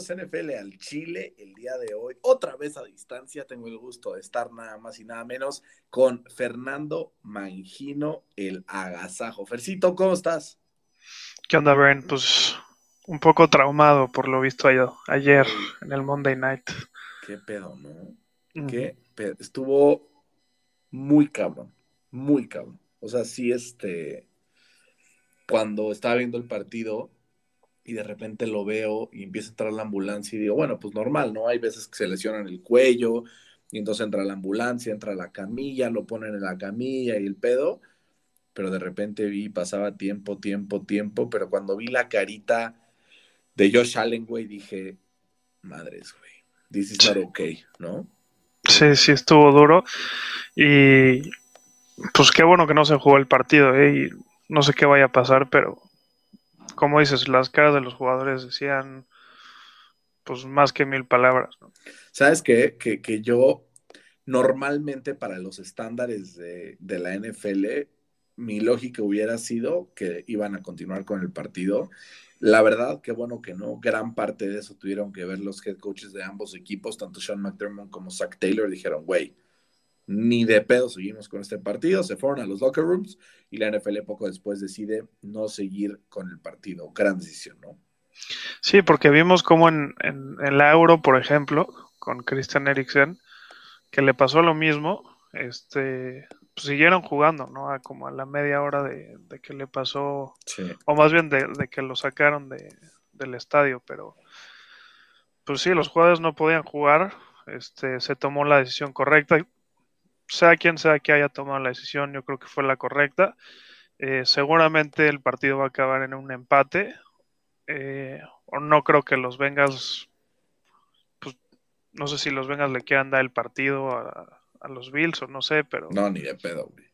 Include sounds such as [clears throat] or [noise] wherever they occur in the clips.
bienvenidos NFL al Chile el día de hoy. Otra vez a distancia, tengo el gusto de estar nada más y nada menos con Fernando Mangino, el agasajo. Fercito, ¿cómo estás? ¿Qué onda, Bren? Pues un poco traumado por lo visto ayer en el Monday Night. Qué pedo, ¿no? Qué pedo. Estuvo muy cabrón, muy cabrón. O sea, sí, este, cuando estaba viendo el partido y de repente lo veo y empieza a entrar la ambulancia y digo, bueno, pues normal, ¿no? Hay veces que se lesionan el cuello y entonces entra la ambulancia, entra la camilla, lo ponen en la camilla y el pedo, pero de repente vi, pasaba tiempo, tiempo, tiempo, pero cuando vi la carita de Josh Allen, güey, dije, madres, güey, this is not okay, ¿no? Sí, sí, estuvo duro y pues qué bueno que no se jugó el partido, ¿eh? Y no sé qué vaya a pasar, pero como dices, las caras de los jugadores decían pues más que mil palabras. ¿Sabes qué? Que, que, yo normalmente para los estándares de, de, la NFL, mi lógica hubiera sido que iban a continuar con el partido. La verdad, qué bueno que no. Gran parte de eso tuvieron que ver los head coaches de ambos equipos, tanto Sean McDermott como Zach Taylor, dijeron, güey, ni de pedo seguimos con este partido, se fueron a los locker rooms y la NFL poco después decide no seguir con el partido. Gran decisión, ¿no? Sí, porque vimos como en, en, la Euro, por ejemplo, con Christian Eriksen, que le pasó lo mismo, este, pues siguieron jugando, ¿no? A como a la media hora de, que le pasó, o más bien de, de que lo sacaron de, del estadio, pero pues sí, los jugadores no podían jugar, este, se tomó la decisión correcta sea quien sea que haya tomado la decisión, yo creo que fue la correcta. Eh, seguramente el partido va a acabar en un empate. Eh, o no creo que los Vengas, pues no sé si los Vengas le quieran dar el partido a, los Bills o no sé, pero. No, ni de pedo, güey.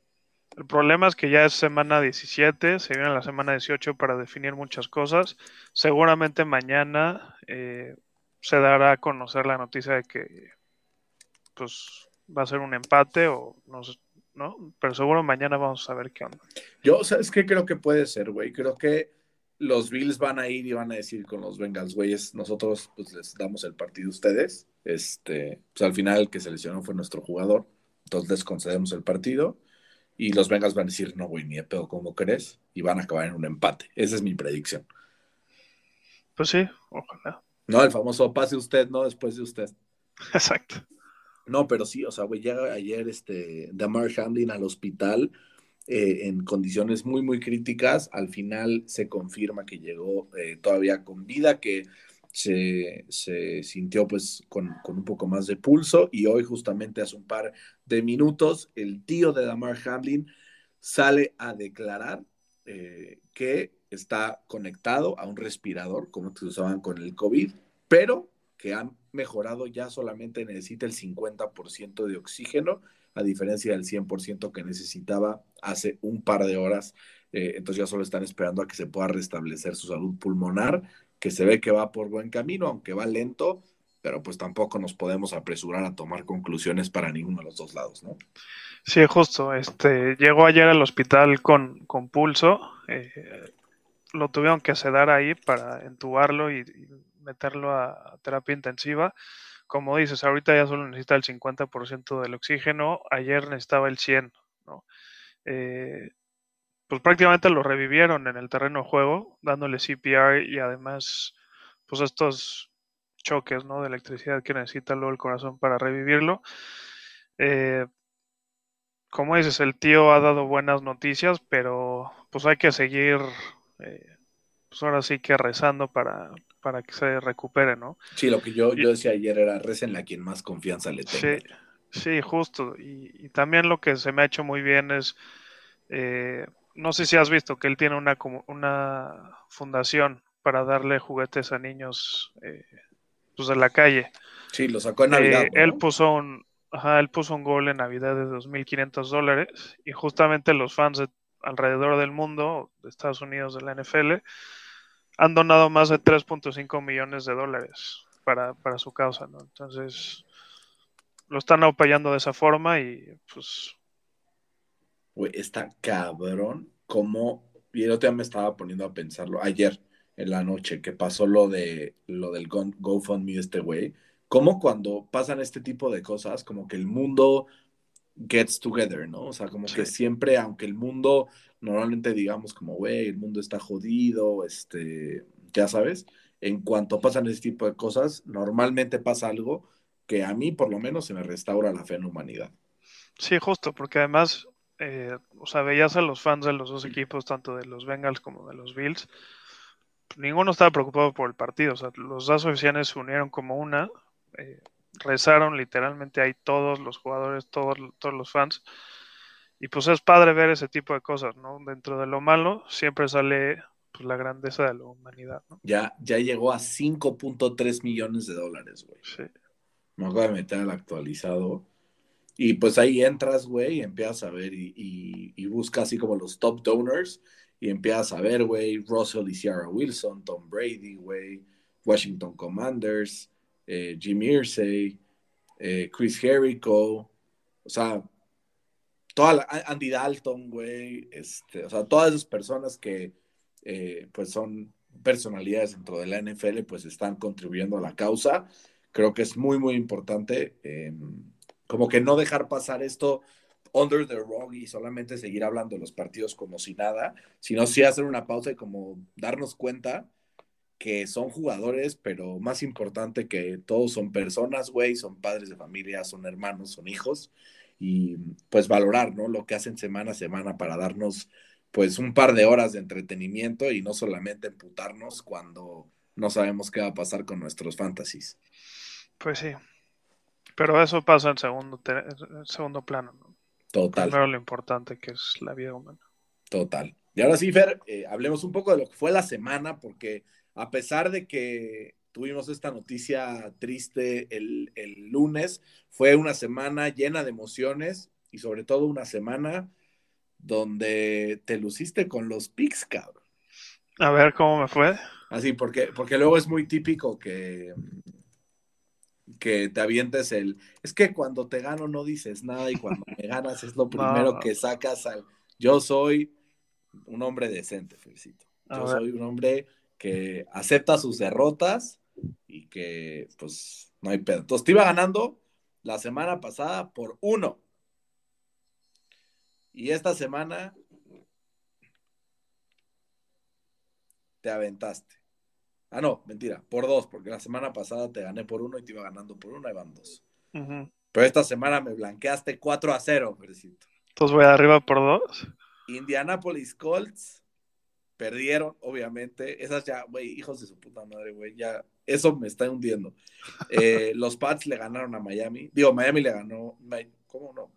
El problema es que ya es semana 17, se viene la semana 18 para definir muchas cosas. Seguramente mañana eh, se dará a conocer la noticia de que, pues, va a ser un empate o no, ¿no? Pero seguro mañana vamos a ver qué onda. Yo, ¿sabes qué creo que puede ser, güey? Creo que los Bills van a ir y van a decir con los Bengals, güeyes, nosotros pues les damos el partido a ustedes. Este, pues al final el que seleccionó fue nuestro jugador, entonces les concedemos el partido. Y los Bengals van a decir, no, güey, ni de pedo, ¿cómo crees? Y van a acabar en un empate. Esa es mi predicción. Pues sí, ojalá. No, el famoso pase usted, no después de usted. [laughs] Exacto. No, pero sí, o sea, güey, llega ayer este Damar Hamlin al hospital eh, en condiciones muy, muy críticas. Al final se confirma que llegó eh, todavía con vida, que se, sintió pues con, un poco más de pulso y hoy justamente hace un par de minutos el tío de Damar Hamlin sale a declarar eh, que está conectado a un respirador como se usaban con el COVID, pero que han mejorado ya solamente necesita el 50% de oxígeno, a diferencia del 100% que necesitaba hace un par de horas. Eh, entonces ya solo están esperando a que se pueda restablecer su salud pulmonar, que se ve que va por buen camino, aunque va lento, pero pues tampoco nos podemos apresurar a tomar conclusiones para ninguno de los dos lados, ¿no? Sí, justo. Este, llegó ayer al hospital con, con pulso. Eh, lo tuvieron que sedar ahí para entubarlo y meterlo a terapia intensiva. Como dices, ahorita ya solo necesita el 50% del oxígeno, ayer necesitaba el 100%, ¿no? Eh, pues prácticamente lo revivieron en el terreno de juego, dándole CPR y además, pues estos choques, ¿no? De electricidad que necesita luego el corazón para revivirlo. Eh, como dices, el tío ha dado buenas noticias, pero pues hay que seguir, eh, pues ahora sí que rezando para, para que se recupere, ¿no? Sí, lo que yo, yo decía ayer era recen a quien más confianza le tenga. Sí, sí justo. Y, también lo que se me ha hecho muy bien es, eh, no sé si has visto que él tiene una, una fundación para darle juguetes a niños eh, pues de la calle. Sí, lo sacó en Navidad. Eh, él puso un, ajá, él puso un gol en Navidad de 2.500 dólares y justamente los fans de alrededor del mundo, de Estados Unidos, de la NFL, han donado más de 3.5 millones de dólares para, su causa, ¿no? Entonces, lo están apoyando de esa forma y pues... Güey, está cabrón como... Y el otro día me estaba poniendo a pensarlo ayer. en la noche que pasó lo de lo del GoFundMe este güey, como cuando pasan este tipo de cosas, como que el mundo gets together, ¿no? O sea, como que siempre, aunque el mundo normalmente digamos como, güey, el mundo está jodido, este, ya sabes, en cuanto pasan ese tipo de cosas, normalmente pasa algo que a mí por lo menos se me restaura la fe en la humanidad. Sí, justo, porque además, eh, o sea, veías a los fans de los dos equipos, tanto de los Bengals como de los Bills, ninguno estaba preocupado por el partido, o sea, los dos oficiales se unieron como una, eh, rezaron literalmente ahí todos los jugadores, todos, todos los fans, y pues es padre ver ese tipo de cosas, ¿no? Dentro de lo malo siempre sale pues, la grandeza de la humanidad, ¿no? Ya, ya llegó a 5.3 millones de dólares, güey. Sí. Me acabo de meter al actualizado. Y pues ahí entras, güey, y empiezas a ver y, y, buscas así como los top donors y empiezas a ver, güey, Russell y Ciara Wilson, Tom Brady, güey, Washington Commanders, eh, Jim Irsay, eh, Chris Jericho, o sea, toda Andy Dalton, güey, este, o sea, todas esas personas que eh, pues son personalidades dentro de la NFL, pues están contribuyendo a la causa. Creo que es muy, muy importante em, como que no dejar pasar esto under the rug y solamente seguir hablando de los partidos como si nada, sino sí hacer una pausa y como darnos cuenta que son jugadores, pero más importante que todos son personas, güey, son padres de familia, son hermanos, son hijos, y pues valorar, ¿no? Lo que hacen semana a semana para darnos pues un par de horas de entretenimiento y no solamente emputarnos cuando no sabemos qué va a pasar con nuestros fantasies. Pues sí, pero eso pasa en segundo, segundo plano, ¿no? Total. Primero lo importante que es la vida humana. Total. Y ahora sí, Fer, eh, hablemos un poco de lo que fue la semana, porque a pesar de que tuvimos esta noticia triste el, lunes. Fue una semana llena de emociones y sobre todo una semana donde te luciste con los pics, cabrón. A ver cómo me fue. Así, porque, porque luego es muy típico que, que te avientes el. Es que cuando te gano no dices nada y cuando [laughs] me ganas es lo primero que sacas al. Yo soy un hombre decente, felicito. Yo soy un hombre que acepta sus derrotas y que pues no hay pedo. Entonces te iba ganando la semana pasada por uno. Y esta semana te aventaste. Ah, no, mentira, por dos, porque la semana pasada te gané por uno y te iba ganando por uno y van dos. Pero esta semana me blanqueaste 4 a 0, Felicito. Entonces voy arriba por dos. Indianapolis Colts perdieron, obviamente. Esas ya, güey, hijos de su puta madre, güey, ya eso me está hundiendo. Eh, [laughs] los Pats le ganaron a Miami. Digo, Miami le ganó. ¿Cómo no?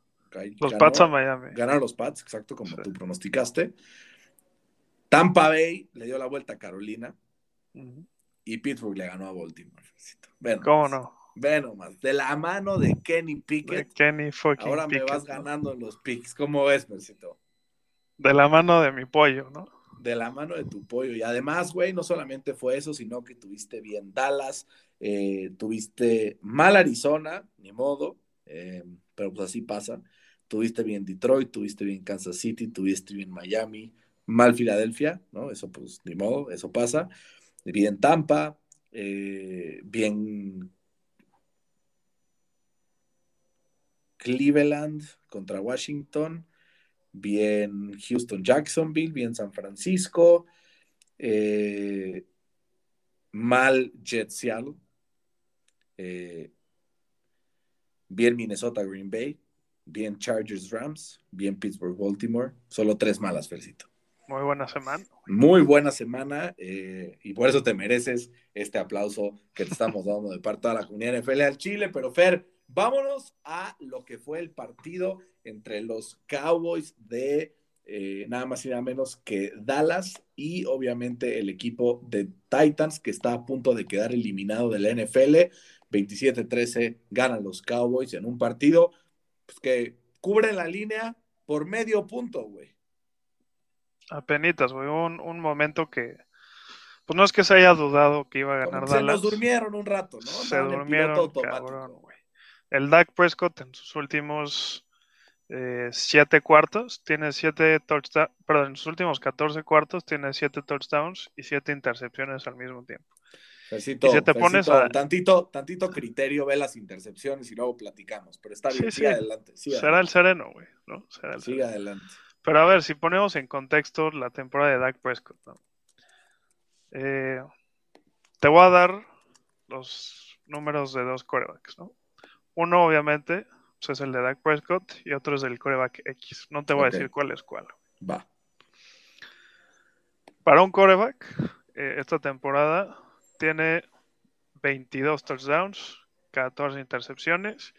los Pats a Miami. Ganaron los Pats, exacto, como tú pronosticaste. Tampa Bay le dio la vuelta a Carolina. Y Pittsburgh le ganó a Baltimore. ¿Cómo no? Ve nomás, de la mano de Kenny Pickett. Kenny fucking Ahora me vas ganando en los picks. ¿Cómo ves, Mercito? De la mano de mi pollo, ¿no? De la mano de tu pollo. Y además, güey, no solamente fue eso, sino que tuviste bien Dallas, eh, tuviste mal Arizona, ni modo, eh, pero pues así pasa. Tuviste bien Detroit, tuviste bien Kansas City, tuviste bien Miami, mal Filadelfia, ¿no? Eso pues ni modo, eso pasa. Bien Tampa, eh, bien Cleveland contra Washington, bien Houston, Jacksonville, bien San Francisco, eh, mal Jet Seattle, eh, bien Minnesota, Green Bay, bien Chargers, Rams, bien Pittsburgh, Baltimore. Solo tres malas, Felicito. Muy buena semana. Muy buena semana eh, y por eso te mereces este aplauso que te estamos dando de parte de la comunidad NFL al Chile. Pero Fer, vámonos a lo que fue el partido entre los Cowboys de eh, nada más y nada menos que Dallas y obviamente el equipo de Titans que está a punto de quedar eliminado de la NFL. 27-13 ganan los Cowboys en un partido pues, que cubre la línea por medio punto, güey. Apenitas, güey. Un, un momento que, pues no es que se haya dudado que iba a ganar Dallas. Se nos durmieron un rato, ¿no? Se durmieron, cabrón, güey. El Dak Prescott en sus últimos eh, siete cuartos, tiene siete touchdowns, perdón, en sus últimos 14 cuartos tiene siete touchdowns y siete intercepciones al mismo tiempo. y si te pones a... tantito, tantito criterio, ve las intercepciones y luego platicamos, pero está bien, sigue adelante. Será el sereno, güey, ¿no? Será el sigue adelante. Pero a ver, si ponemos en contexto la temporada de Dak Prescott, ¿no? Eh, te voy a dar los números de dos corebacks, ¿no? Uno, obviamente, pues, es el de Dak Prescott y otro es el coreback X. No te voy a decir cuál es cuál. Va. Para un coreback, eh, esta temporada tiene 22 touchdowns, 14 intercepciones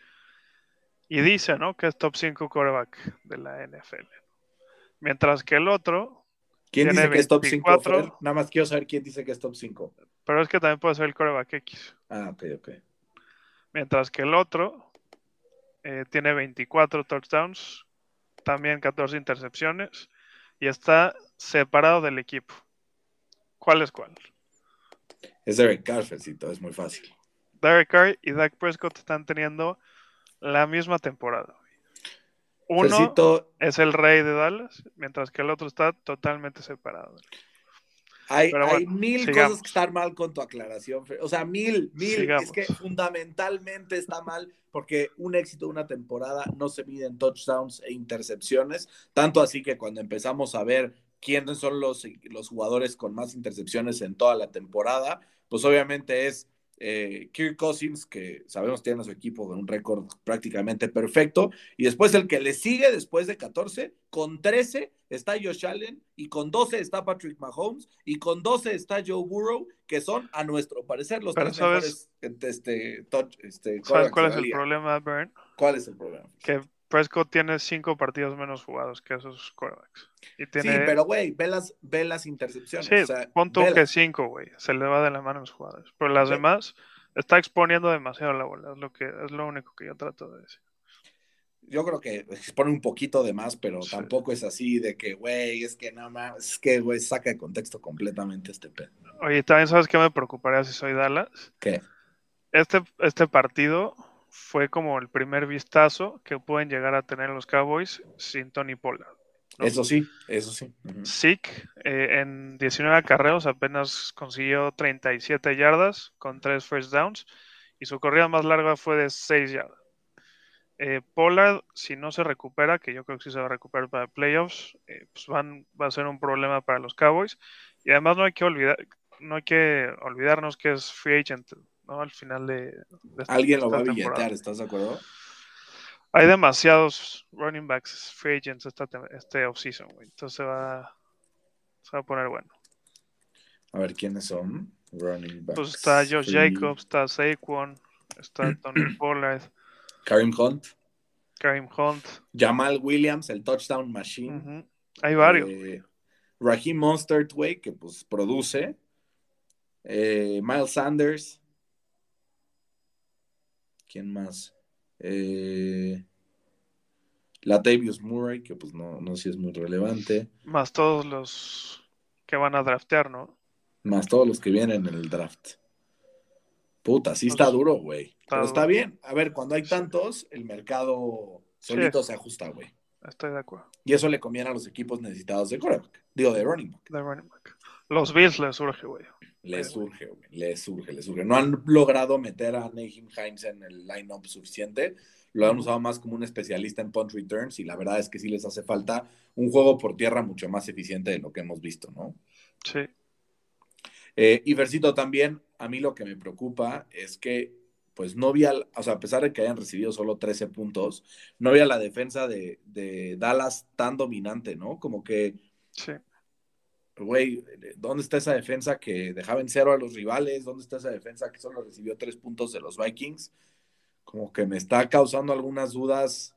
y dice, ¿no? Que es top 5 coreback de la NFL. Mientras que el otro. ¿Quién dice que es top 5? Nada más quiero saber quién dice que es top 5. Pero es que también puede ser el coreback X. Ah, ok, ok. Mientras que el otro eh, tiene 24 touchdowns, también 14 intercepciones y está separado del equipo. ¿Cuál es cuál? Es Derek Carr, es muy fácil. Derek Carr y Dak Prescott están teniendo la misma temporada. Uno es el rey de Dallas, mientras que el otro está totalmente separado. Hay, mil cosas que están mal con tu aclaración. O sea, mil, mil. Es que fundamentalmente está mal porque un éxito de una temporada no se mide en touchdowns e intercepciones. Tanto así que cuando empezamos a ver quiénes son los, los jugadores con más intercepciones en toda la temporada, pues obviamente es eh, Kirk Cousins, que sabemos tiene a su equipo con un récord prácticamente perfecto, y después el que le sigue después de 14, con 13 está Josh Allen, y con 12 está Patrick Mahomes, y con 12 está Joe Burrow, que son, a nuestro parecer, los tres mejores este, este, ¿Sabes cuál es el problema, Bern? ¿Cuál es el problema? Que Prescott tiene cinco partidos menos jugados que esos quarterbacks. Sí, pero güey, ve las, ve las intercepciones. Sí, pon tú que cinco, güey. Se le va de la mano a los jugadores. Pero las demás está exponiendo demasiado la bola. Es lo, que, es lo único que yo trato de decir. Yo creo que expone un poquito de más, pero tampoco es así de que, güey, es que nada más, es que, güey, saca de contexto completamente este pedo. Oye, también sabes qué me preocuparía si soy Dallas. ¿Qué? Este, este partido fue como el primer vistazo que pueden llegar a tener los Cowboys sin Tony Pollard. Eso sí, eso sí. Sick eh, en 19 carreos apenas consiguió 37 yardas con 3 first downs y su corrida más larga fue de 6 yardas. Eh, Pollard, si no se recupera, que yo creo que sí se va a recuperar para playoffs, eh, pues van, va a ser un problema para los Cowboys. Y además no hay que olvidar, no hay que olvidarnos que es free agent al final de... Alguien lo va a billetear, ¿estás de acuerdo? Hay demasiados running backs, free agents esta, este offseason, güey. Entonces se va, se va a poner bueno. A ver, ¿quiénes son? Running backs. Pues está Josh Jacobs, está Saquon, está [clears throat] Tony Pollard. Karim Hunt. Karim Hunt. Jamal Williams, el touchdown machine. Hay varios. Eh, Raheem Monstert, güey, que pues produce. Eh, Miles Sanders. ¿Quién más? Eh, Latavius Murray, que pues no, no sé si es muy relevante. Más todos los que van a draftear, ¿no? Más todos los que vienen en el draft. Puta, sí está duro, güey. Pero está bien. A ver, cuando hay tantos, el mercado solito se ajusta, güey. Estoy de acuerdo. Y eso le conviene a los equipos necesitados de quarterback. Digo, de running back. De running back. Los Bills les surge, güey. Le surge, güey. Le surge, le surge. No han logrado meter a Nahim Hines en el line-up suficiente. Lo han usado más como un especialista en punt returns y la verdad es que sí les hace falta un juego por tierra mucho más eficiente de lo que hemos visto, ¿no? Sí. Eh, y Versito también, a mí lo que me preocupa es que, pues no había, o sea, a pesar de que hayan recibido solo 13 puntos, no había la defensa de, de Dallas tan dominante, ¿no? Como que sí güey, ¿dónde está esa defensa que dejaba en cero a los rivales? ¿Dónde está esa defensa que solo recibió tres puntos de los Vikings? Como que me está causando algunas dudas.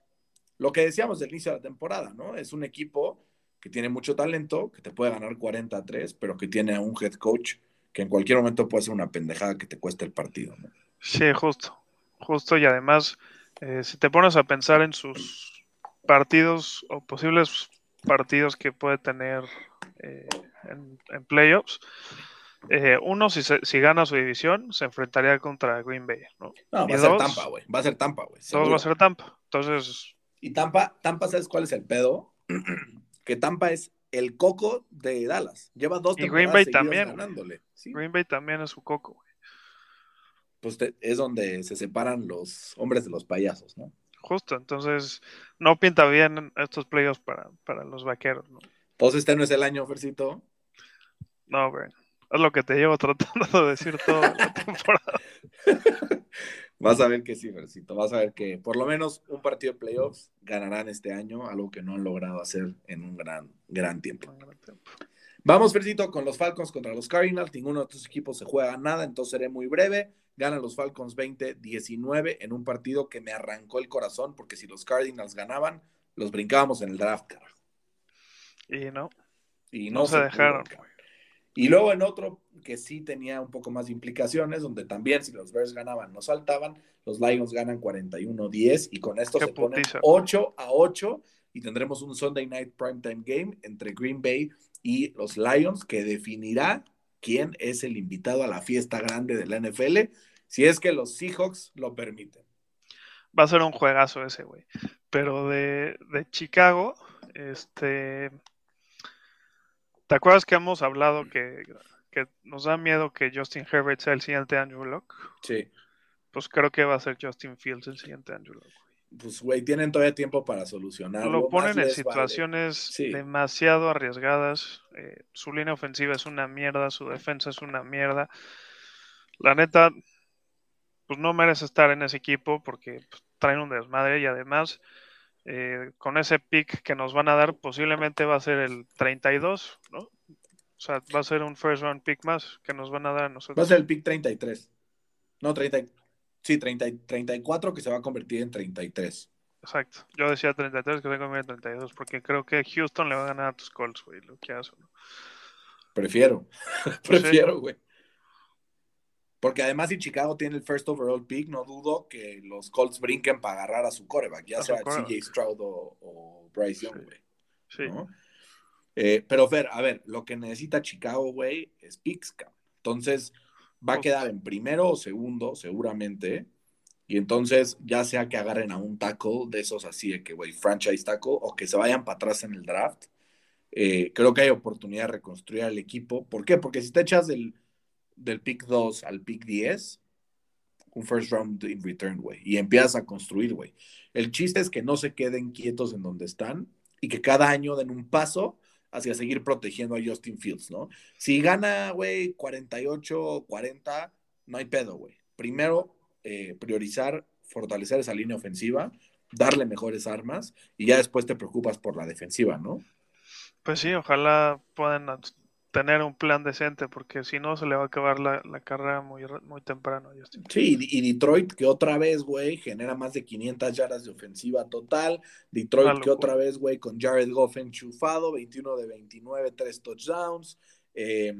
Lo que decíamos del inicio de la temporada, ¿no? Es un equipo que tiene mucho talento, que te puede ganar 40 a 3, pero que tiene a un head coach que en cualquier momento puede ser una pendejada que te cueste el partido, ¿no? Sí, justo, justo, y además, eh, si te pones a pensar en sus partidos o posibles partidos que puede tener eh, en, playoffs. Eh, uno, si, si, gana su división, se enfrentaría contra Green Bay. ¿no? va a ser Tampa, güey. Va a ser Tampa, güey. Va a ser Tampa. Entonces, Y Tampa, Tampa, ¿sabes cuál es el pedo? [clears throat] que Tampa es el coco de Dallas. Lleva dos Y Green Bay también. ganándole. ¿sí? Green Bay también es su coco, güey. Pues te- es donde se separan los hombres de los payasos, ¿no? Justo, entonces no pinta bien estos playoffs para, para los vaqueros, ¿no? Pues este no es el año, Fercito. No, güey. Es lo que te llevo [laughs] tratando de decir toda la [laughs] temporada. Vas a ver que sí, Fercito. Vas a ver que por lo menos un partido de playoffs ganarán este año, algo que no han logrado hacer en un gran, gran tiempo. Vamos, Fercito, con los Falcons contra los Cardinals. Ninguno de estos equipos se juega nada, entonces seré muy breve. Ganan los Falcons 20-19 en un partido que me arrancó el corazón, porque si los Cardinals ganaban, los brincábamos en el draft, carajo. Y no, Y no, se, dejaron. Y luego en otro que sí tenía un poco más de implicaciones, donde también si los Bears ganaban, no saltaban, los Lions ganan 41-10 y con esto Qué se ponen putiza. 8 a 8 y tendremos un Sunday Night Primetime Game entre Green Bay y los Lions que definirá quién es el invitado a la fiesta grande de la NFL, si es que los Seahawks lo permiten. Va a ser un juegazo ese, güey. Pero de, de Chicago, este. ¿Te acuerdas que hemos hablado que, que nos da miedo que Justin Herbert sea el siguiente Andrew Luck? Sí. Pues creo que va a ser Justin Fields el siguiente Andrew Luck. Pues, güey, tienen todavía tiempo para solucionarlo. Lo ponen en vale. situaciones Sí. demasiado arriesgadas. eh, su línea ofensiva es una mierda, su defensa es una mierda. La neta, pues no merece estar en ese equipo porque pues, traen un desmadre y además eh, con ese pick que nos van a dar posiblemente va a ser el 32, ¿no? O sea, va a ser un first round pick más que nos van a dar a Va a nosotros. ser el pick 33. No, 30. Sí, 30, 34 que se va a convertir en 33. Exacto. Yo decía 33, que se convierte en 32 porque creo que Houston le va a ganar a tus Colts, güey, lo que hace, ¿no? Prefiero. [laughs] Prefiero, güey. Porque además, si Chicago tiene el first overall pick, no dudo que los Colts brinquen para agarrar a su coreback, ya A sea. CJ Stroud o, o Bryce Young, Sí. güey. Sí. ¿no? Eh, pero Fer, a ver, lo que necesita Chicago, güey, es picks, cabrón. Entonces, va a quedar en primero o segundo, seguramente. Y entonces, ya sea que agarren a un tackle de esos así, de que, güey, franchise tackle, o que se vayan para atrás en el draft. eh, creo que hay oportunidad de reconstruir al equipo. ¿Por qué? Porque si te echas del, del pick 2 al pick 10, un first round in return, güey, y empiezas a construir, güey. El chiste es que no se queden quietos en donde están y que cada año den un paso hacia seguir protegiendo a Justin Fields, ¿no? Si gana, güey, 48, 40, no hay pedo, güey. Primero, eh, priorizar, fortalecer esa línea ofensiva, darle mejores armas y ya después te preocupas por la defensiva, ¿no? Pues sí, ojalá puedan tener un plan decente, porque si no se le va a acabar la, la carrera muy, muy temprano Justin. Sí, y Detroit que otra vez, güey, genera más de 500 yardas de ofensiva total. Detroit que otra vez, güey, con Jared Goff enchufado, 21 de 29, 3 touchdowns. Eh,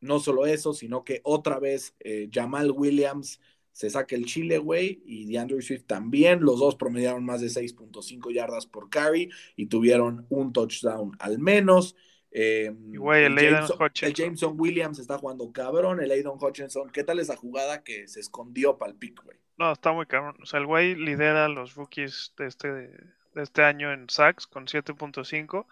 no solo eso, sino que otra vez eh, Jamal Williams se saca el chile, güey, y DeAndre Swift también. Los dos promediaron más de 6.5 yardas por carry y tuvieron un touchdown al menos. Eh, güey, el Jameson, el Jameson Williams está jugando cabrón, el Aiden Hutchinson. ¿Qué tal esa jugada que se escondió para el pick, güey? No, está muy cabrón. O sea, el güey lidera a los rookies de este, de este año en sacks con 7.5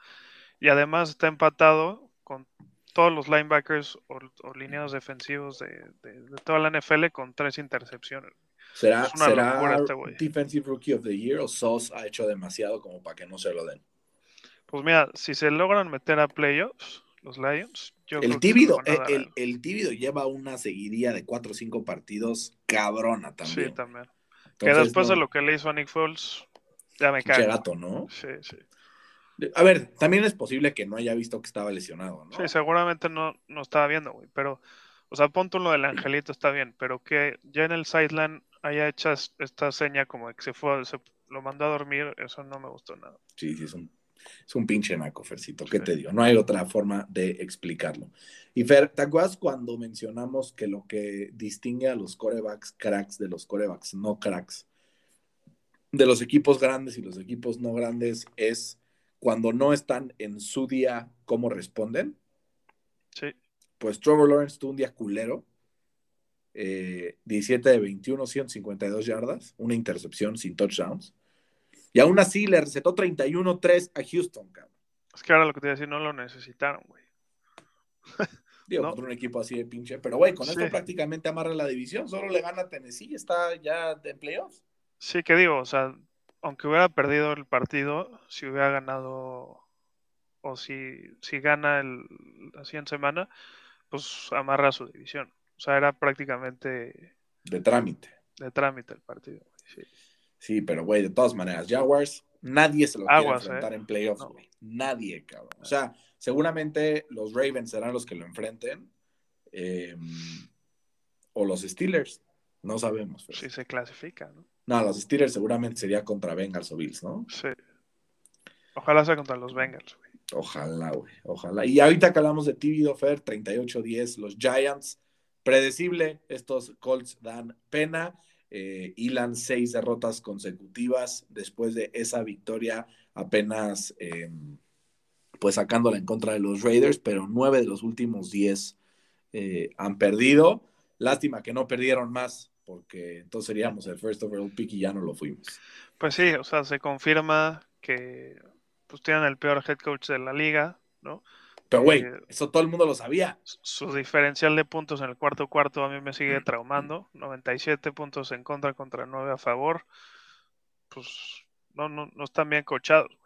y además está empatado con todos los linebackers o, o lineados defensivos de, de- de toda la NFL con tres intercepciones. ¿Será, Es una será locura este güey. Defensive Rookie of the Year o Sauce ha hecho demasiado como para que no se lo den? Pues mira, si se logran meter a playoffs, los Lions, yo El que tíbido, a el, el, tíbido lleva una seguidilla de 4 o 5 partidos cabrona también. Sí, también. que Entonces, después no, de lo que le hizo a Nick Foles, ya me cago. gato, ¿no? Sí, sí. A ver, también es posible que no haya visto que estaba lesionado, ¿no? Sí, seguramente no, no estaba viendo, güey. Pero, o sea, pon tú lo del angelito, está bien. Pero que ya en el sideline haya hecho esta seña como de que se fue, se lo mandó a dormir, eso no me gustó nada. Sí, sí, es un, es un pinche naco, Fercito. ¿Qué Sí. te digo? No hay otra forma de explicarlo. Y Fer, ¿te acuerdas cuando mencionamos que lo que distingue a los corebacks cracks de los corebacks no cracks, de los equipos grandes y los equipos no grandes, es cuando no están en su día, cómo responden? Sí, Pues Trevor Lawrence tuvo un día culero. eh, 17 de 21, 152 yardas, una intercepción sin touchdowns. Y aún así le recetó 31-3 a Houston, cabrón. Es que ahora lo que te iba a decir, no lo necesitaron, güey. [laughs] Digo, contra un equipo así de pinche. Pero, güey, con esto prácticamente amarra la división. Solo le gana a Tennessee, está ya en playoffs. Sí, que digo, o sea, aunque hubiera perdido el partido, si hubiera ganado o si, si gana el, la siguiente semana, pues amarra su división. O sea, era prácticamente... De trámite. De trámite el partido, sí. Sí, pero güey, de todas maneras, Jaguars, nadie se lo quiere enfrentar ¿eh? en playoffs, güey. Nadie, cabrón. O sea, seguramente los Ravens serán los que lo enfrenten. Em, o los Steelers. No sabemos. Si se clasifica, ¿no? No, los Steelers seguramente sería contra Bengals o Bills, ¿no? Sí. Ojalá sea contra los Bengals, güey. Ojalá, güey. Ojalá. Y ahorita que hablamos de TV Fer, 38-10, los Giants. Predecible, estos Colts dan pena. Eh, seis derrotas consecutivas después de esa victoria apenas em, pues sacándola en contra de los Raiders, pero nueve de los últimos diez eh, han perdido. Lástima que no perdieron más, porque entonces seríamos el first overall pick y ya no lo fuimos. Pues sí, o sea, se confirma que pues tienen el peor head coach de la liga, ¿no? Pero, güey, eh, eso todo el mundo lo sabía. Su diferencial de puntos en el cuarto cuarto a mí me sigue traumando. 97 puntos en contra contra 9 a favor. Pues no, no, no están bien coachados.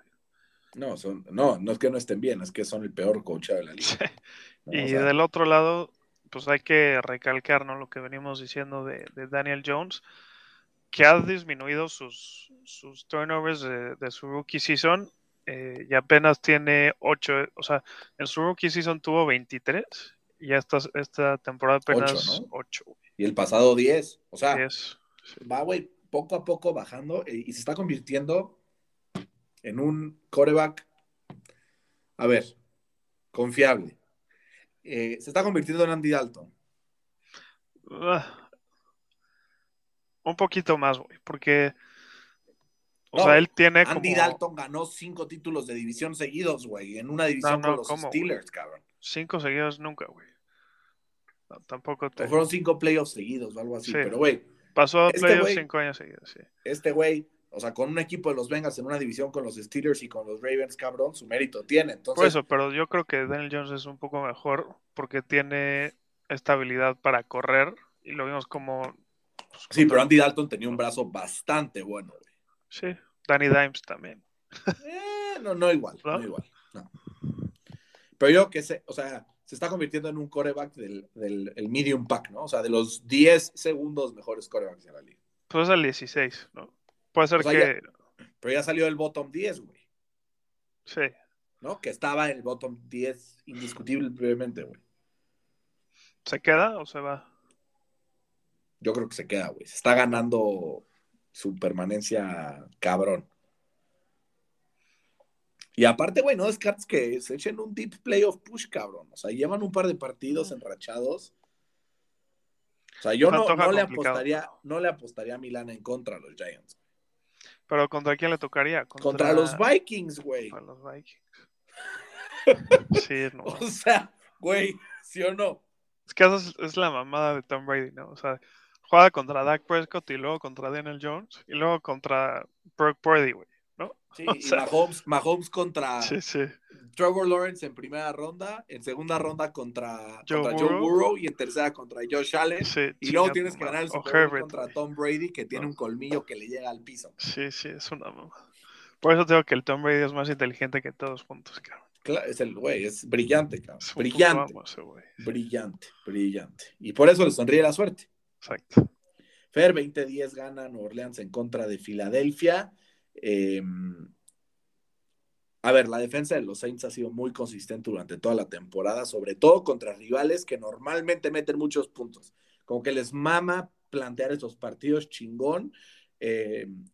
No, son, no, no es que no estén bien, es que son el peor coachado de la [laughs] liga. y del otro lado, pues hay que recalcar ¿no? lo que venimos diciendo de, Daniel Jones, que ha disminuido sus, sus turnovers de, de su rookie season eh, y apenas tiene 8, o sea, en su rookie season tuvo 23 y esta, esta temporada apenas 8. y el pasado 10, o sea, va, güey, poco a poco bajando eh, y se está convirtiendo en un coreback, a ver, confiable. Eh, se está convirtiendo en Andy Dalton. Ah, un poquito más, güey, porque o sea, él tiene Andy Dalton ganó cinco títulos de división seguidos, güey, en una división con los Steelers, cabrón. Cinco seguidos nunca, güey. tampoco te... fueron cinco playoffs seguidos o algo así, pero güey. Pasó este playoffs cinco años seguidos, sí. Este güey, o sea, con un equipo de los Bengals en una división con los Steelers y con los Ravens, cabrón, su mérito tiene. Entonces... Por eso, pero yo creo que Daniel Jones es un poco mejor porque tiene estabilidad para correr y lo vimos como... Pues, sí, pero Andy Dalton tenía un brazo bastante bueno. Sí, Danny Dimes también. Eh, no, no igual, ¿No? igual. No. Pero yo que sé, o sea, se está convirtiendo en un coreback del, del medium pack, ¿no? O sea, de los 10 segundos mejores corebacks de la liga. Pues el 16, ¿no? Puede ser que. pero ya salió el bottom 10, güey. Sí. ¿No? Que estaba en el bottom 10 indiscutiblemente, güey. ¿Se queda o se va? Yo creo que se queda, güey. Se está ganando su permanencia cabrón. Y aparte, güey, no descartes que se echen un deep playoff push, cabrón. O sea, llevan un par de partidos enrachados. O sea, yo no, le apostaría, no le apostaría a Milán en contra a los Giants. Pero ¿contra quién le tocaría? Contra, los Vikings, güey. Contra los Vikings. [laughs] sí, no. O sea, güey, ¿sí o no? Es que esa es la mamada de Tom Brady, ¿no? O sea, Juega contra Dak Prescott y luego contra Daniel Jones y luego contra Brock Purdy, güey, ¿no? Sí, [laughs] y Mahomes, contra sí, sí. Trevor Lawrence en primera ronda, en segunda ronda contra Joe, Burrow. y en tercera contra Josh Allen. y luego tienes que ganar el Super Bowl contra Tom Brady que tiene un colmillo que le llega al piso. Sí, sí, es una. Por eso digo que el Tom Brady es más inteligente que todos juntos, cabrón. Claro, es el güey, es brillante, cabrón. brillante. brillante, brillante. Y por eso le sonríe la suerte. Exacto. Fer, 20-10 gana Nueva Orleans en contra de Filadelfia. Em, a ver, la defensa de los Saints ha sido muy consistente durante toda la temporada, sobre todo contra rivales que normalmente meten muchos puntos. Como que les mama plantear esos partidos chingón. Em,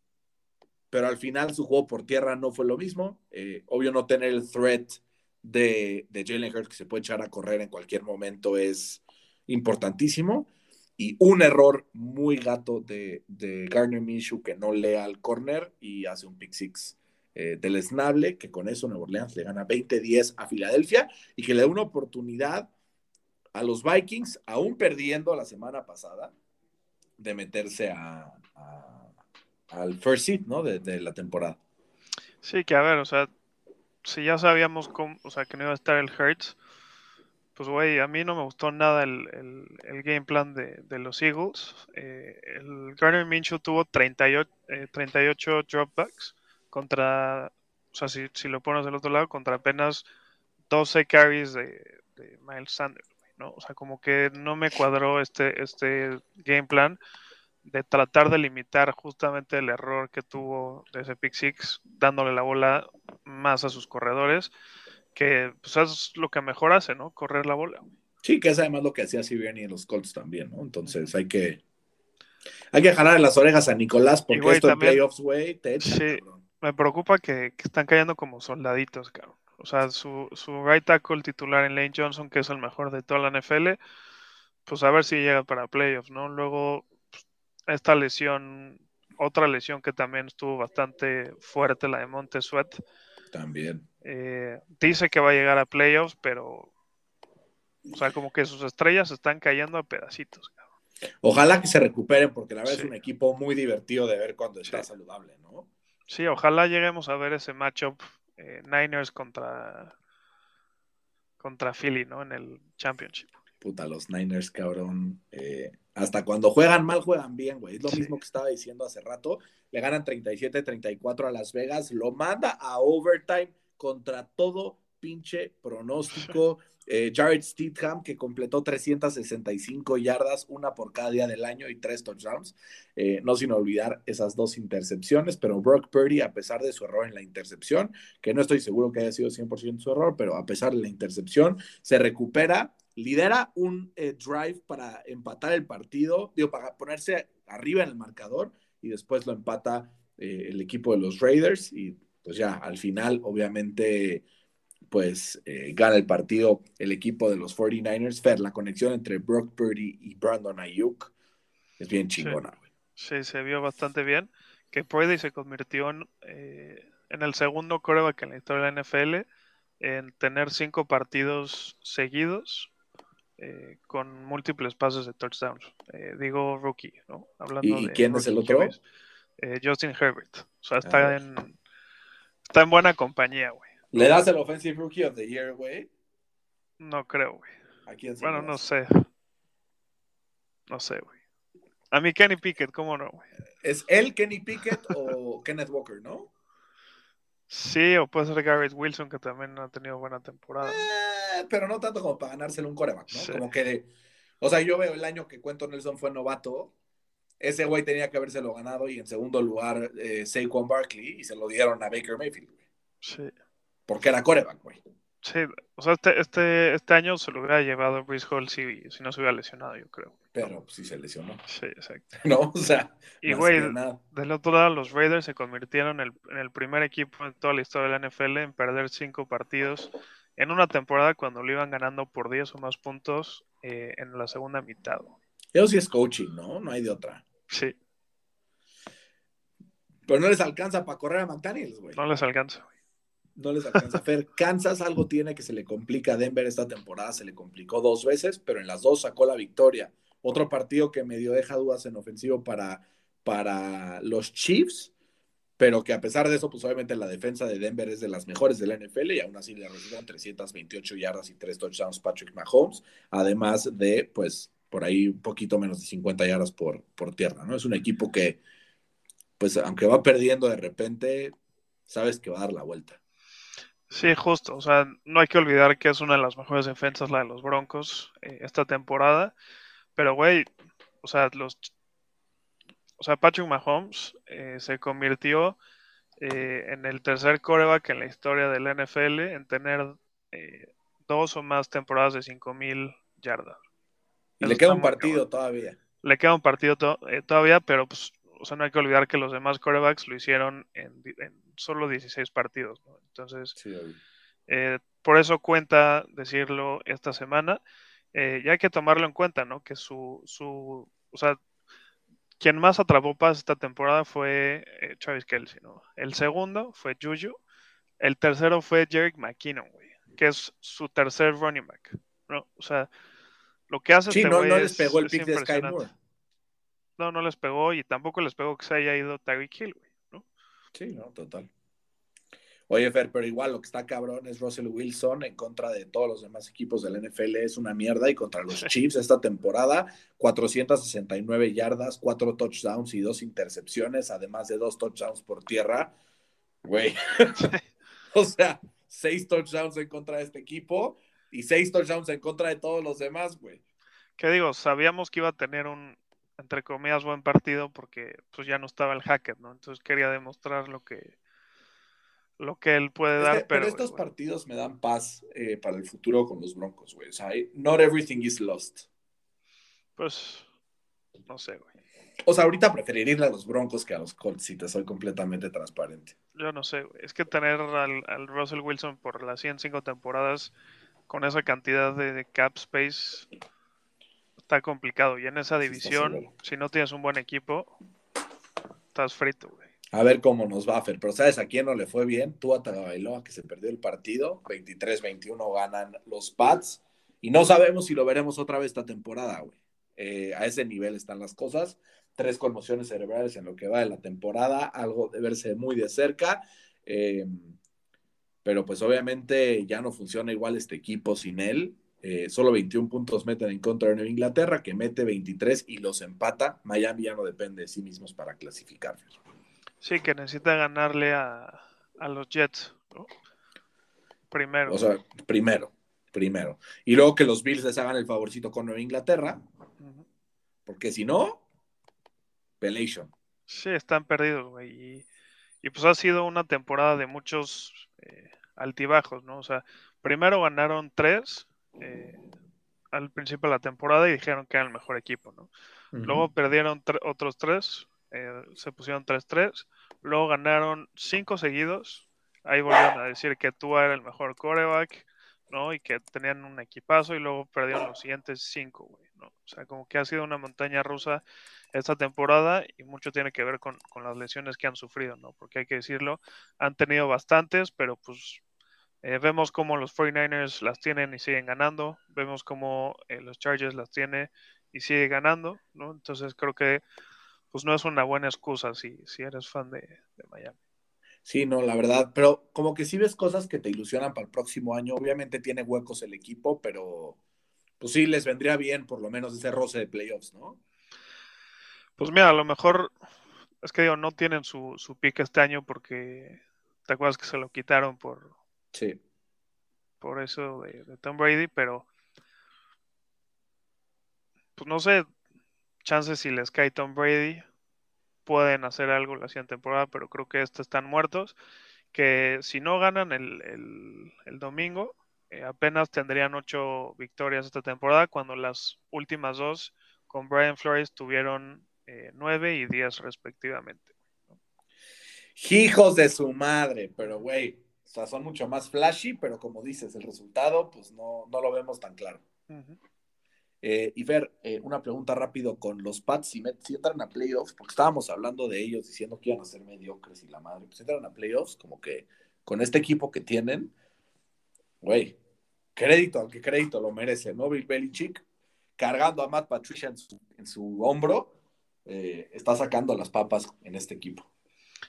pero al final su juego por tierra no fue lo mismo. Eh, obvio no tener el threat de, de Jalen Hurts que se puede echar a correr en cualquier momento es importantísimo y un error muy gato de, de Garner Minshew que no lea al corner y hace un pick six eh, del Snable, que con eso Nueva Orleans le gana 20-10 a Filadelfia y que le da una oportunidad a los Vikings, aún perdiendo la semana pasada, de meterse a, al first seed, ¿no? De, la temporada. Sí, que a ver, o sea, si ya sabíamos cómo, o sea, que no iba a estar el Hertz, pues güey, a mí no me gustó nada el, game plan de, los Eagles. Eh, el Garner Minshew tuvo 38, 38 eh, dropbacks contra, o sea, si, si, lo pones del otro lado, contra apenas 12 carries de, de Miles Sanders. ¿no? O sea, como que no me cuadró este, este game plan de tratar de limitar justamente el error que tuvo de ese pick six, dándole la bola más a sus corredores, que pues es lo que mejor hace, ¿no? Correr la bola. Sí, que es además lo que hacía Sirianni en los Colts también, ¿no? Entonces hay que hay que jalar las orejas a Nicolás porque esto en playoffs, güey, te Sí, me preocupa que, que, están cayendo como soldaditos, cabrón. O sea, su, su right tackle titular en Lane Johnson, que es el mejor de toda la NFL, pues a ver si llega para playoffs, ¿no? Luego, pues, esta lesión, otra lesión que también estuvo bastante fuerte, la de Monte Sweat. También. Eh, dice que va a llegar a playoffs, pero, o sea, como que sus estrellas están cayendo a pedacitos. Ojalá que se recuperen, porque la verdad es un equipo muy divertido de ver cuando está saludable, ¿no? Sí, ojalá lleguemos a ver ese matchup eh, Niners contra, contra Philly, ¿no? En el Championship. Puta, los Niners, cabrón. Eh, hasta cuando juegan mal, juegan bien, güey. Es lo mismo que estaba diciendo hace rato. Le ganan 37-34 a Las Vegas. Lo manda a overtime contra todo pinche pronóstico. [laughs] Eh, Jared Steedham, que completó 365 yardas, una por cada día del año y tres touchdowns. Eh, no sin olvidar esas dos intercepciones, pero Brock Purdy, a pesar de su error en la intercepción, que no estoy seguro que haya sido 100% su error, pero a pesar de la intercepción, se recupera, lidera un eh, drive para empatar el partido, digo, para ponerse arriba en el marcador y después lo empata el equipo de los Raiders y pues ya al final, obviamente pues eh, gana el partido el equipo de los 49ers. Fer, la conexión entre Brock Purdy y Brandon Ayuk es bien chingona. Sí, se vio bastante bien. Que Purdy se convirtió en, eh, en el segundo coreback en la historia de la NFL en tener cinco partidos seguidos eh, con múltiples pases de touchdowns. digo rookie, ¿no? Hablando ¿Y quién es el otro? Justin Herbert. O sea, está, en, está en buena compañía, güey. ¿Le das el Offensive Rookie of the Year, güey? No creo, güey. ¿A quién se Bueno, no sé. No sé, güey. A mí Kenny Pickett, ¿cómo no, güey? ¿Es él Kenny Pickett o [laughs] Kenneth Walker, no? Sí, o puede ser Garrett Wilson, que también ha tenido buena temporada. Eh, pero no tanto como para ganárselo un coreback, ¿no? Como que, o sea, yo veo el año que Cuento Nelson fue novato, ese güey tenía que habérselo ganado y en segundo lugar eh, Saquon Barkley y se lo dieron a Baker Mayfield, güey. Sí porque era coreback, güey. Sí, o sea, este, este, este año se lo hubiera llevado Bruce Hall si, si no se hubiera lesionado, yo creo. Pero sí se lesionó. Sí, exacto. [laughs] No, o sea. Y, güey, del otro lado, los Raiders se convirtieron en el, en el, primer equipo en toda la historia de la NFL en perder cinco partidos en una temporada cuando lo iban ganando por 10 o más puntos eh, en la segunda mitad. Eso sí es coaching, ¿no? No hay de otra. Sí. Pero no les alcanza para correr a McDaniels, güey. No les alcanza, güey no les alcanza hacer. Kansas algo tiene que se le complica a Denver esta temporada, se le complicó dos veces, pero en las dos sacó la victoria. Otro partido que medio deja dudas en ofensivo para, para los Chiefs, pero que a pesar de eso, pues obviamente la defensa de Denver es de las mejores de la NFL y aún así le recibieron 328 yardas y tres touchdowns Patrick Mahomes, además de, pues, por ahí un poquito menos de 50 yardas por, por tierra, ¿no? Es un equipo que, pues, aunque va perdiendo de repente, sabes que va a dar la vuelta. Sí, justo. O sea, no hay que olvidar que es una de las mejores defensas la de los Broncos eh, esta temporada. Pero, güey, o sea, los. O sea, Patrick Mahomes eh, se convirtió eh, en el tercer coreback en la historia del NFL en tener dos o más temporadas de 5000 yardas. Y le queda un partido todavía. Le queda un partido todavía, pero pues, o sea, no hay que olvidar que los demás corebacks lo hicieron en, en solo 16 partidos. Entonces, eh, por eso cuenta decirlo esta semana. Eh, y hay que tomarlo en cuenta, ¿no? Que su, su o sea, quien más atrapó pas esta temporada fue eh, Travis Kelsey, ¿no? El segundo fue Juju. El tercero fue Jerick McKinnon, güey, que es su tercer running back, ¿no? O sea, lo que hace sí, este no, no les pegó el pick de Sky Moore. no, no les pegó y tampoco les pegó que se haya ido Tyreek Hill, güey, ¿no? Sí, no, total. Oye, Fer, pero igual lo que está cabrón es Russell Wilson en contra de todos los demás equipos del NFL, es una mierda. Y contra los [laughs] Chiefs esta temporada, 469 yardas, 4 touchdowns y 2 intercepciones, además de 2 touchdowns por tierra. Güey. [laughs] [laughs] o sea, 6 touchdowns en contra de este equipo y 6 touchdowns en contra de todos los demás, güey. ¿Qué digo? Sabíamos que iba a tener un, entre comillas, buen partido porque pues ya no estaba el hacker, ¿no? Entonces quería demostrar lo que lo que él puede dar. pero, estos partidos me dan paz eh, para el futuro con los Broncos, güey. O sea, not everything is lost. Pues, no sé, güey. O sea, ahorita preferiría ir a los Broncos que a los Colts, si te soy completamente transparente. Yo no sé, güey. Es que tener al, Russell Wilson por las 105 temporadas con esa cantidad de, cap space está complicado. Y en esa división, si no tienes un buen equipo, estás frito, güey. A ver cómo nos va a hacer. Pero ¿sabes a quién no le fue bien? Tú a Tagovailoa, que se perdió el partido. 23-21 ganan los Pats. Y no sabemos si lo veremos otra vez esta temporada, güey. Eh, a ese nivel están las cosas. Tres conmociones cerebrales en lo que va de la temporada. Algo de verse muy de cerca. Eh, pero pues obviamente ya no funciona igual este equipo sin él. Eh, solo 21 puntos meten en contra de Nueva Inglaterra, que mete 23 y los empata. Miami ya no depende de sí mismos para clasificar. Sí, que necesita ganarle a, los Jets, Primero. O sea, primero, primero. Y luego que los Bills les hagan el favorcito con Nueva Inglaterra, porque si no, pelation. Sí, están perdidos, güey. Y, pues ha sido una temporada de muchos eh, altibajos, ¿no? O sea, primero ganaron tres eh, al principio de la temporada y dijeron que era el mejor equipo, ¿no? Luego perdieron otros tres eh, se pusieron 3-3, luego ganaron 5 seguidos, ahí volvieron a decir que tú era el mejor coreback, ¿no? Y que tenían un equipazo y luego perdieron los siguientes 5, güey, ¿no? O sea, como que ha sido una montaña rusa esta temporada y mucho tiene que ver con, las lesiones que han sufrido, ¿no? Porque hay que decirlo, han tenido bastantes, pero pues eh, vemos cómo los 49ers las tienen y siguen ganando, vemos cómo eh, los Chargers las tiene y sigue ganando, ¿no? Entonces creo que pues no es una buena excusa si, si eres fan de, Miami. Sí, no, la verdad, pero como que si ves cosas que te ilusionan para el próximo año, obviamente tiene huecos el equipo, pero pues sí les vendría bien por lo menos ese roce de playoffs, ¿no? Pues mira, a lo mejor, es que digo, no tienen su, su pick este año porque te acuerdas que se lo quitaron por... Sí. Por eso de, de Tom Brady, pero pues no sé, chances si les cae Tom Brady, pueden hacer algo la siguiente temporada, pero creo que estos están muertos. Que si no ganan el, domingo, eh, apenas tendrían ocho victorias esta temporada, cuando las últimas dos con Brian Flores tuvieron eh, nueve y diez respectivamente. Hijos de su madre, pero güey, o sea, son mucho más flashy, pero como dices, el resultado, pues no, no lo vemos tan claro. Eh, y Fer, eh, una pregunta rápido con los Pats, si, entran a playoffs, porque estábamos hablando de ellos diciendo que iban a ser mediocres y la madre, pues entran a playoffs, como que con este equipo que tienen, güey, crédito, aunque crédito lo merece, ¿no? Bill Belichick, cargando a Matt Patricia en su, hombro, eh, está sacando las papas en este equipo.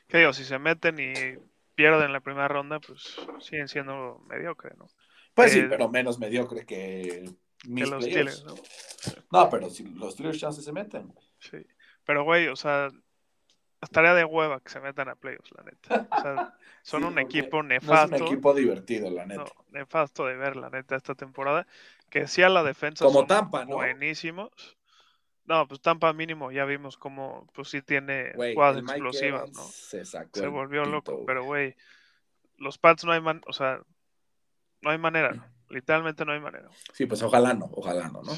Que digo, si se meten y pierden la primera ronda, pues siguen siendo mediocres, ¿no? Pues sí, pero menos mediocre que que los Steelers, ¿no? No, pero si los Steelers chances se meten. Sí. Pero, güey, o sea, estaría de hueva que se metan a playoffs, la neta. O sea, [laughs] son un equipo nefasto. es un equipo divertido, la neta. nefasto de ver, la neta, esta temporada. Que sí a la defensa Como Tampa, ¿no? buenísimos. No, pues Tampa mínimo, ya vimos cómo, pues sí tiene jugadas explosivas, ¿no? Se, sacó se volvió loco, pero güey, los Pats no hay man, o sea, no hay manera, ¿no? Literalmente no hay manera. Sí, pues ojalá no, ojalá no, ¿no?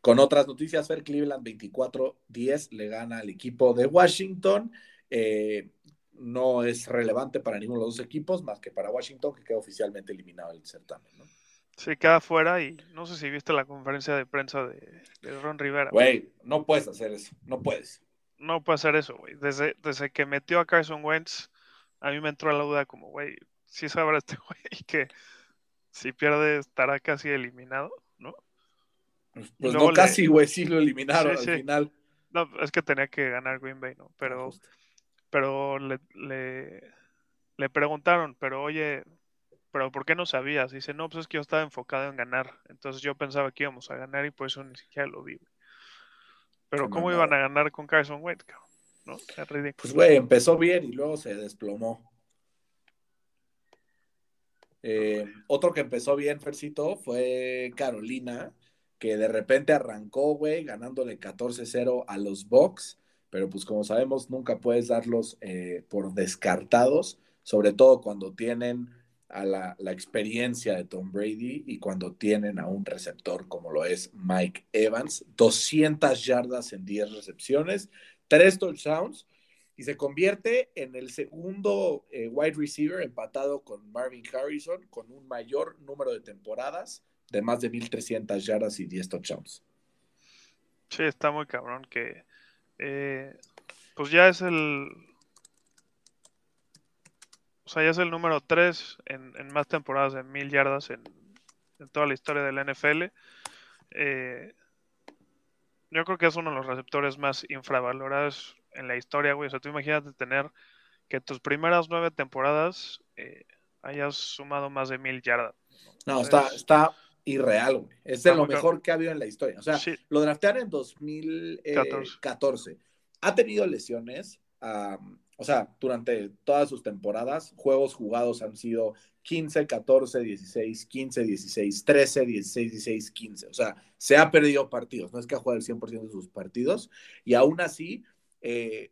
Con otras noticias, Fer Cleveland 24-10 le gana al equipo de Washington. Eh, no es relevante para ninguno de los dos equipos, más que para Washington, que queda oficialmente eliminado del certamen, ¿no? Sí, queda fuera y no sé si viste la conferencia de prensa de, Ron Rivera. Güey, no puedes hacer eso, no puedes. No puede hacer eso, güey. Desde, desde que metió a Carson Wentz, a mí me entró la duda como, güey, sí sabrá este [laughs] güey que si pierde estará casi eliminado, ¿no? Pues, pues no casi, güey, sí lo eliminaron al final. No, es que tenía que ganar Green Bay, ¿no? Pero, pero le, le, le preguntaron, pero oye, pero ¿por qué no sabías? Dice, no, pues es que yo estaba enfocado en ganar. Entonces yo pensaba que íbamos a ganar y por eso ni siquiera lo vi. Pero ¿cómo iban a ganar con Carson Wentz, ¿No? Es ridículo. Pues, güey, empezó bien y luego se desplomó. Eh, otro que empezó bien, Fercito, fue Carolina, que de repente arrancó, güey, ganándole 14-0 a los Bucks, pero pues como sabemos, nunca puedes darlos eh, por descartados, sobre todo cuando tienen a la, experiencia de Tom Brady y cuando tienen a un receptor como lo es Mike Evans, 200 yardas en 10 recepciones, 3 touchdowns y se convierte en el segundo eh, wide receiver empatado con Marvin Harrison con un mayor número de temporadas de más de 1300 yardas y 10 touchdowns. Sí, está muy cabrón que eh, pues ya es el o sea, ya es el número 3 en, más temporadas de mil yardas en, toda la historia del NFL. Eh, yo creo que es uno de los receptores más infravalorados en la historia, güey. O sea, tú imagínate tener que tus primeras nueve temporadas eh, hayas sumado más de mil yardas. No, está, está irreal, güey. Es de lo mejor que ha habido en la historia. O sea, lo draftearon en 2014. Eh, ha tenido lesiones. O sea, durante todas sus temporadas, juegos jugados han sido 15, 14, 16, 15, 16, 13, 16, 16, 15. O sea, se ha perdido partidos. No es que ha jugado el 100% de sus partidos. Y aún así, eh,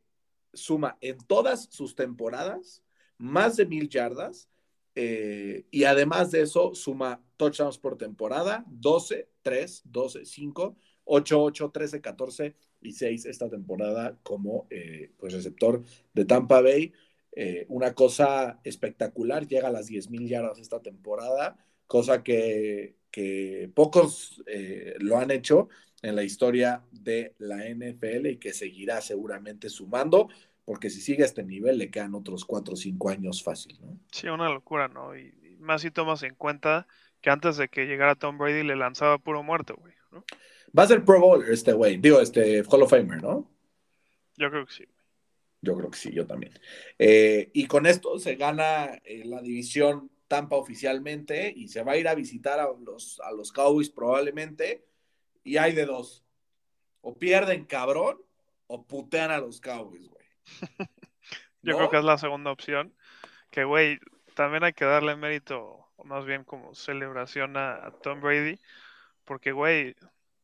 suma en todas sus temporadas más de mil yardas. Eh, y además de eso, suma touchdowns por temporada, 12, 3, 12, 5, 8, 8, 13, 14 y 6 esta temporada como eh, pues receptor de Tampa Bay. Eh, una cosa espectacular, llega a las 10.000 yardas esta temporada, cosa que, que pocos eh, lo han hecho en la historia de la NFL y que seguirá seguramente sumando, porque si sigue a este nivel le quedan otros 4 o 5 años fácil, ¿no? Sí, una locura, ¿no? Y, más si tomas en cuenta que antes de que llegara Tom Brady le lanzaba puro muerto, güey, ¿no? Va a ser Pro Bowler este güey, digo, este Hall of Famer, ¿no? Yo creo que sí. Yo creo que sí, yo también. Eh, y con esto se gana eh, la división Tampa oficialmente y se va a ir a visitar a los, a los Cowboys probablemente. Y hay de dos. O pierden cabrón o putean a los Cowboys, güey. [laughs] yo creo que es la segunda opción. Que, güey, también hay que darle mérito, o más bien como celebración a Tom Brady. Porque, güey,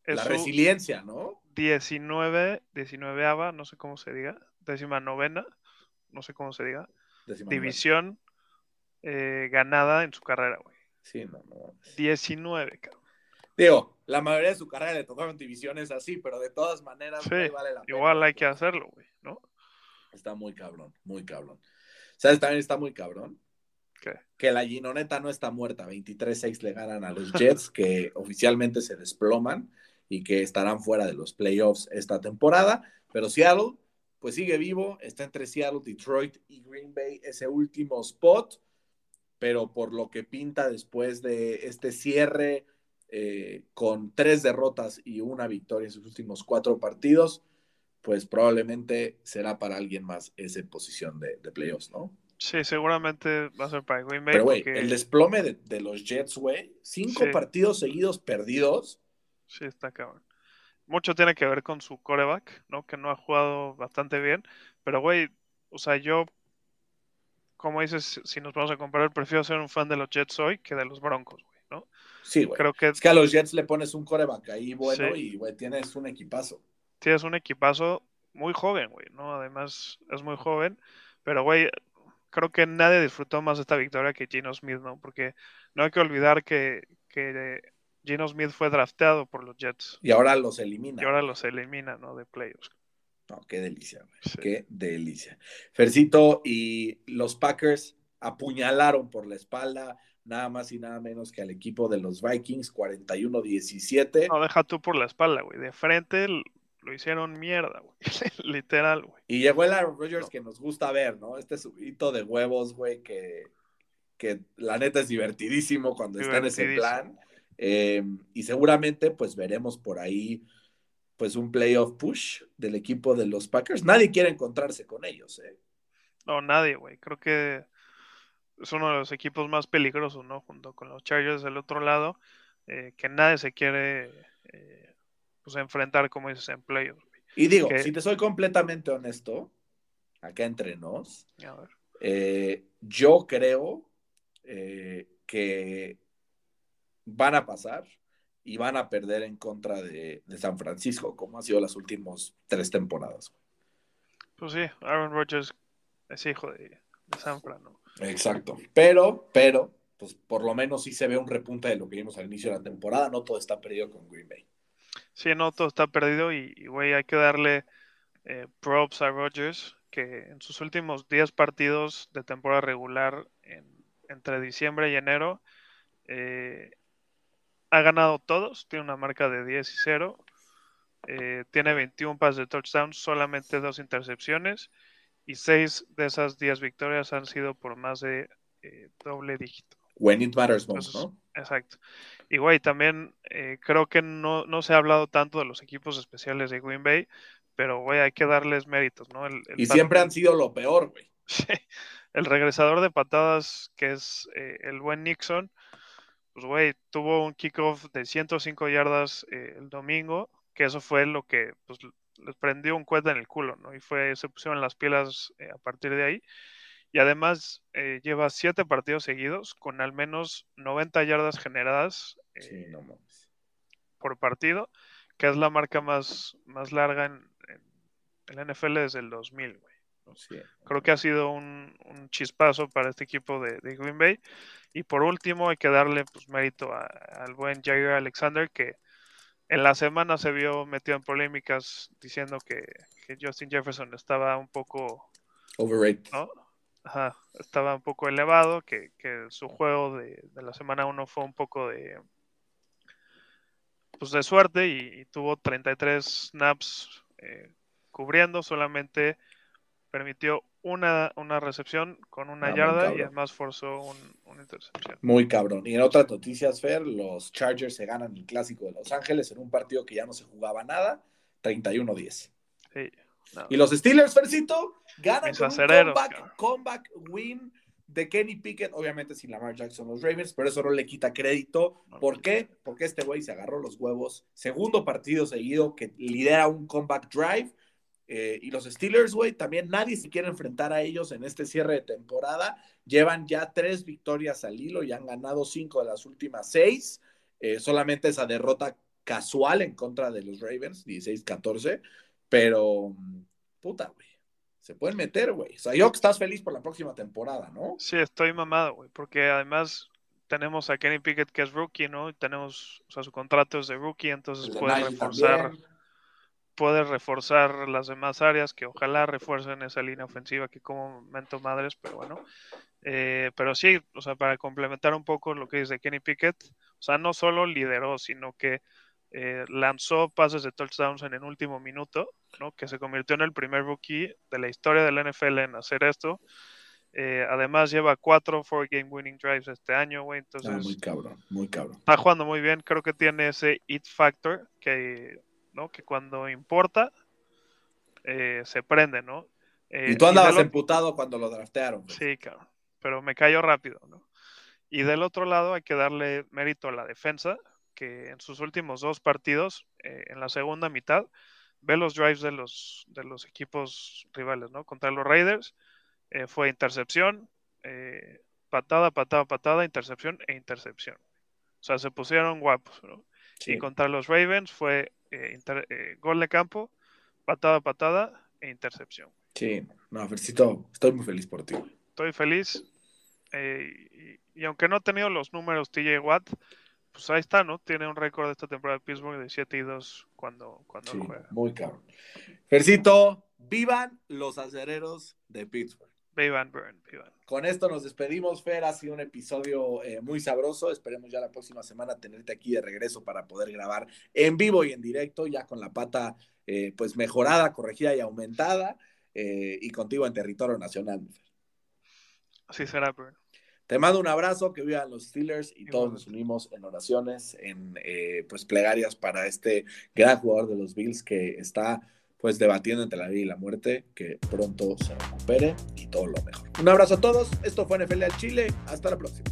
la resiliencia, ¿no? 19, 19 no sé cómo se diga, décima novena, no sé cómo se diga, división eh, ganada en su carrera, güey. Sí, no, no. 19, cabrón. Digo, la mayoría de su carrera le tocaron divisiones así, pero de todas maneras vale la pena. Igual hay que hacerlo, güey, ¿no? Está muy cabrón, muy cabrón. ¿Sabes? También está muy cabrón. ¿Qué? Que la Ginoneta no está muerta. 23-6 le ganan a los Jets, que oficialmente se desploman y que estarán fuera de los playoffs esta temporada. Pero Seattle, pues sigue vivo, está entre Seattle, Detroit y Green Bay, ese último spot, pero por lo que pinta después de este cierre eh, con tres derrotas y una victoria en sus últimos cuatro partidos, pues probablemente será para alguien más esa posición de, playoffs, ¿no? Sí, seguramente va a ser para Green Bay. Pero, güey, el desplome de, los Jets, güey, cinco partidos seguidos perdidos, Sí, está cabrón. Mucho tiene que ver con su coreback, ¿no? Que no ha jugado bastante bien. Pero, güey, o sea, yo, como dices, si nos vamos a comparar, prefiero ser un fan de los Jets hoy que de los Broncos, güey, ¿no? Sí, güey. Creo que... Es que a los Jets le pones un coreback ahí bueno y, güey, tienes un equipazo. Tienes un equipazo muy joven, güey, ¿no? Además, es muy joven. Pero, güey, creo que nadie disfrutó más esta victoria que Gino Smith, ¿no? Porque no hay que olvidar que, que Gino Smith fue drafteado por los Jets. Y ahora los elimina. Y ahora los elimina, ¿no? De playoffs. No, qué delicia, qué delicia. Fercito y los Packers apuñalaron por la espalda nada más y nada menos que al equipo de los Vikings, 41-17. No, deja tú por la espalda, güey. De frente lo hicieron mierda, güey. [laughs] Literal, güey. Y llegó el Aaron Rodgers que nos gusta ver, ¿no? Este subito de huevos, güey, que, que la neta es divertidísimo cuando está en ese plan. Eh, y seguramente pues veremos por ahí pues un playoff push del equipo de los Packers. Nadie quiere encontrarse con ellos, ¿eh? No, nadie, güey. Creo que es uno de los equipos más peligrosos, ¿no? Junto con los Chargers del otro lado, eh, que nadie se quiere eh, pues enfrentar, como dices, en playoffs. Y digo, si te soy completamente honesto, acá entre nos, yo creo que van a pasar y van a perder en contra de, San Francisco, como ha sido las últimas tres temporadas. Pues sí, Aaron Rodgers es hijo de, San Francisco. Exacto. Pero, pero, pues por lo menos sí se ve un repunte de lo que vimos al inicio de la temporada. No todo está perdido con Green Bay. Sí, no todo está perdido y, güey, hay que darle eh, props a Rodgers, que en sus últimos 10 partidos de temporada regular, entre diciembre y enero, eh, ha ganado todos, tiene una marca de 10 y 0. Eh, tiene 21 pases de touchdown, solamente dos intercepciones y 6 de esas 10 victorias han sido por más de eh, doble dígito. When it matters most, ¿no? Exacto. Y güey, también eh, creo que no, se ha hablado tanto de los equipos especiales de Green Bay, pero güey, hay que darles méritos, ¿no? y siempre han sido lo peor, güey. [laughs] el regresador de patadas, que es el buen Nixon, pues, güey, tuvo un kickoff de 105 yardas eh, el domingo, que eso fue lo que pues, les prendió un cueta en el culo, ¿no? Y fue, se pusieron las pilas eh, a partir de ahí. Y además eh, lleva siete partidos seguidos con al menos 90 yardas generadas por partido, que es la marca más, más larga en, en el NFL desde el 2000, güey. Creo que ha sido un, chispazo para este equipo de, Green Bay. Y por último, hay que darle pues, mérito al buen Jair Alexander, que en la semana se vio metido en polémicas diciendo que, Justin Jefferson estaba un poco. Overrated. estaba un poco elevado, que, su juego de, la semana 1 fue un poco de. Pues de suerte y, tuvo 33 snaps eh, cubriendo, solamente permitió una, una recepción con una ah, yarda y además forzó un, una intercepción. Muy cabrón. Y en otras noticias, Fer, los Chargers se ganan el clásico de Los Ángeles en un partido que ya no se jugaba nada, 31-10. Sí, Y los Steelers, Fercito, ganan con un comeback, win de Kenny Pickett, obviamente sin Lamar Jackson los Ravens, pero eso no le quita crédito. ¿Por qué? Porque este güey se agarró los huevos. Segundo partido seguido que lidera un comeback drive eh, y los Steelers, güey, también nadie se quiere enfrentar a ellos en este cierre de temporada. Llevan ya tres victorias al hilo y han ganado cinco de las últimas seis. Eh, solamente esa derrota casual en contra de los Ravens, 16-14. Pero, puta, güey. Se pueden meter, güey. O sea, yo que estás feliz por la próxima temporada, ¿no? Sí, estoy mamado, güey, porque además tenemos a Kenny Pickett que es rookie, ¿no? Tenemos, o sea, su contrato es de rookie, entonces puede reforzar puede reforzar las demás áreas que ojalá refuercen esa línea ofensiva que como momento madres, pero bueno. Eh, pero sí, o sea, para complementar un poco lo que dice Kenny Pickett, o sea, no solo lideró, sino que eh, lanzó pases de touchdowns en el último minuto, ¿no? Que se convirtió en el primer rookie de la historia de la NFL en hacer esto. Eh, además lleva cuatro four game winning drives este año, güey. Entonces, ah, muy cabrón, muy cabrón. Está jugando muy bien. Creo que tiene ese it factor que ¿no? Que cuando importa, eh, se prende, ¿no? Eh, y tú andabas emputado cuando lo draftearon. Sí, claro, pero me cayó rápido, ¿no? Y del otro lado hay que darle mérito a la defensa, que en sus últimos dos partidos, eh, en la segunda mitad, ve los drives de los, de los equipos rivales, ¿no? Contra los Raiders fue intercepción, patada, patada, patada, intercepción e intercepción. O sea, se pusieron guapos, ¿no? Y contra los Ravens fue eh, eh, gol de campo, patada, patada e intercepción. Sí, no, felicito, estoy muy feliz por ti. Estoy feliz. Eh, y, aunque no ha tenido los números TJ Watt, pues ahí está, ¿no? Tiene un récord de esta temporada de Pittsburgh de 7 y 2 cuando, cuando juega. Muy caro. Fercito, vivan los acereros de Pittsburgh. Vivan Burn. Con esto nos despedimos, Fer. Ha sido un episodio eh, muy sabroso. Esperemos ya la próxima semana tenerte aquí de regreso para poder grabar en vivo y en directo, ya con la pata eh, pues mejorada, corregida y aumentada, eh, y contigo en territorio nacional. Así será, Burn. Te mando un abrazo, que vivan los Steelers y todos nos unimos en oraciones, en eh, pues plegarias para este gran jugador de los Bills que está pues debatiendo entre la vida y la muerte, que pronto se recupere y todo lo mejor. Un abrazo a todos, esto fue NFL al Chile, hasta la próxima.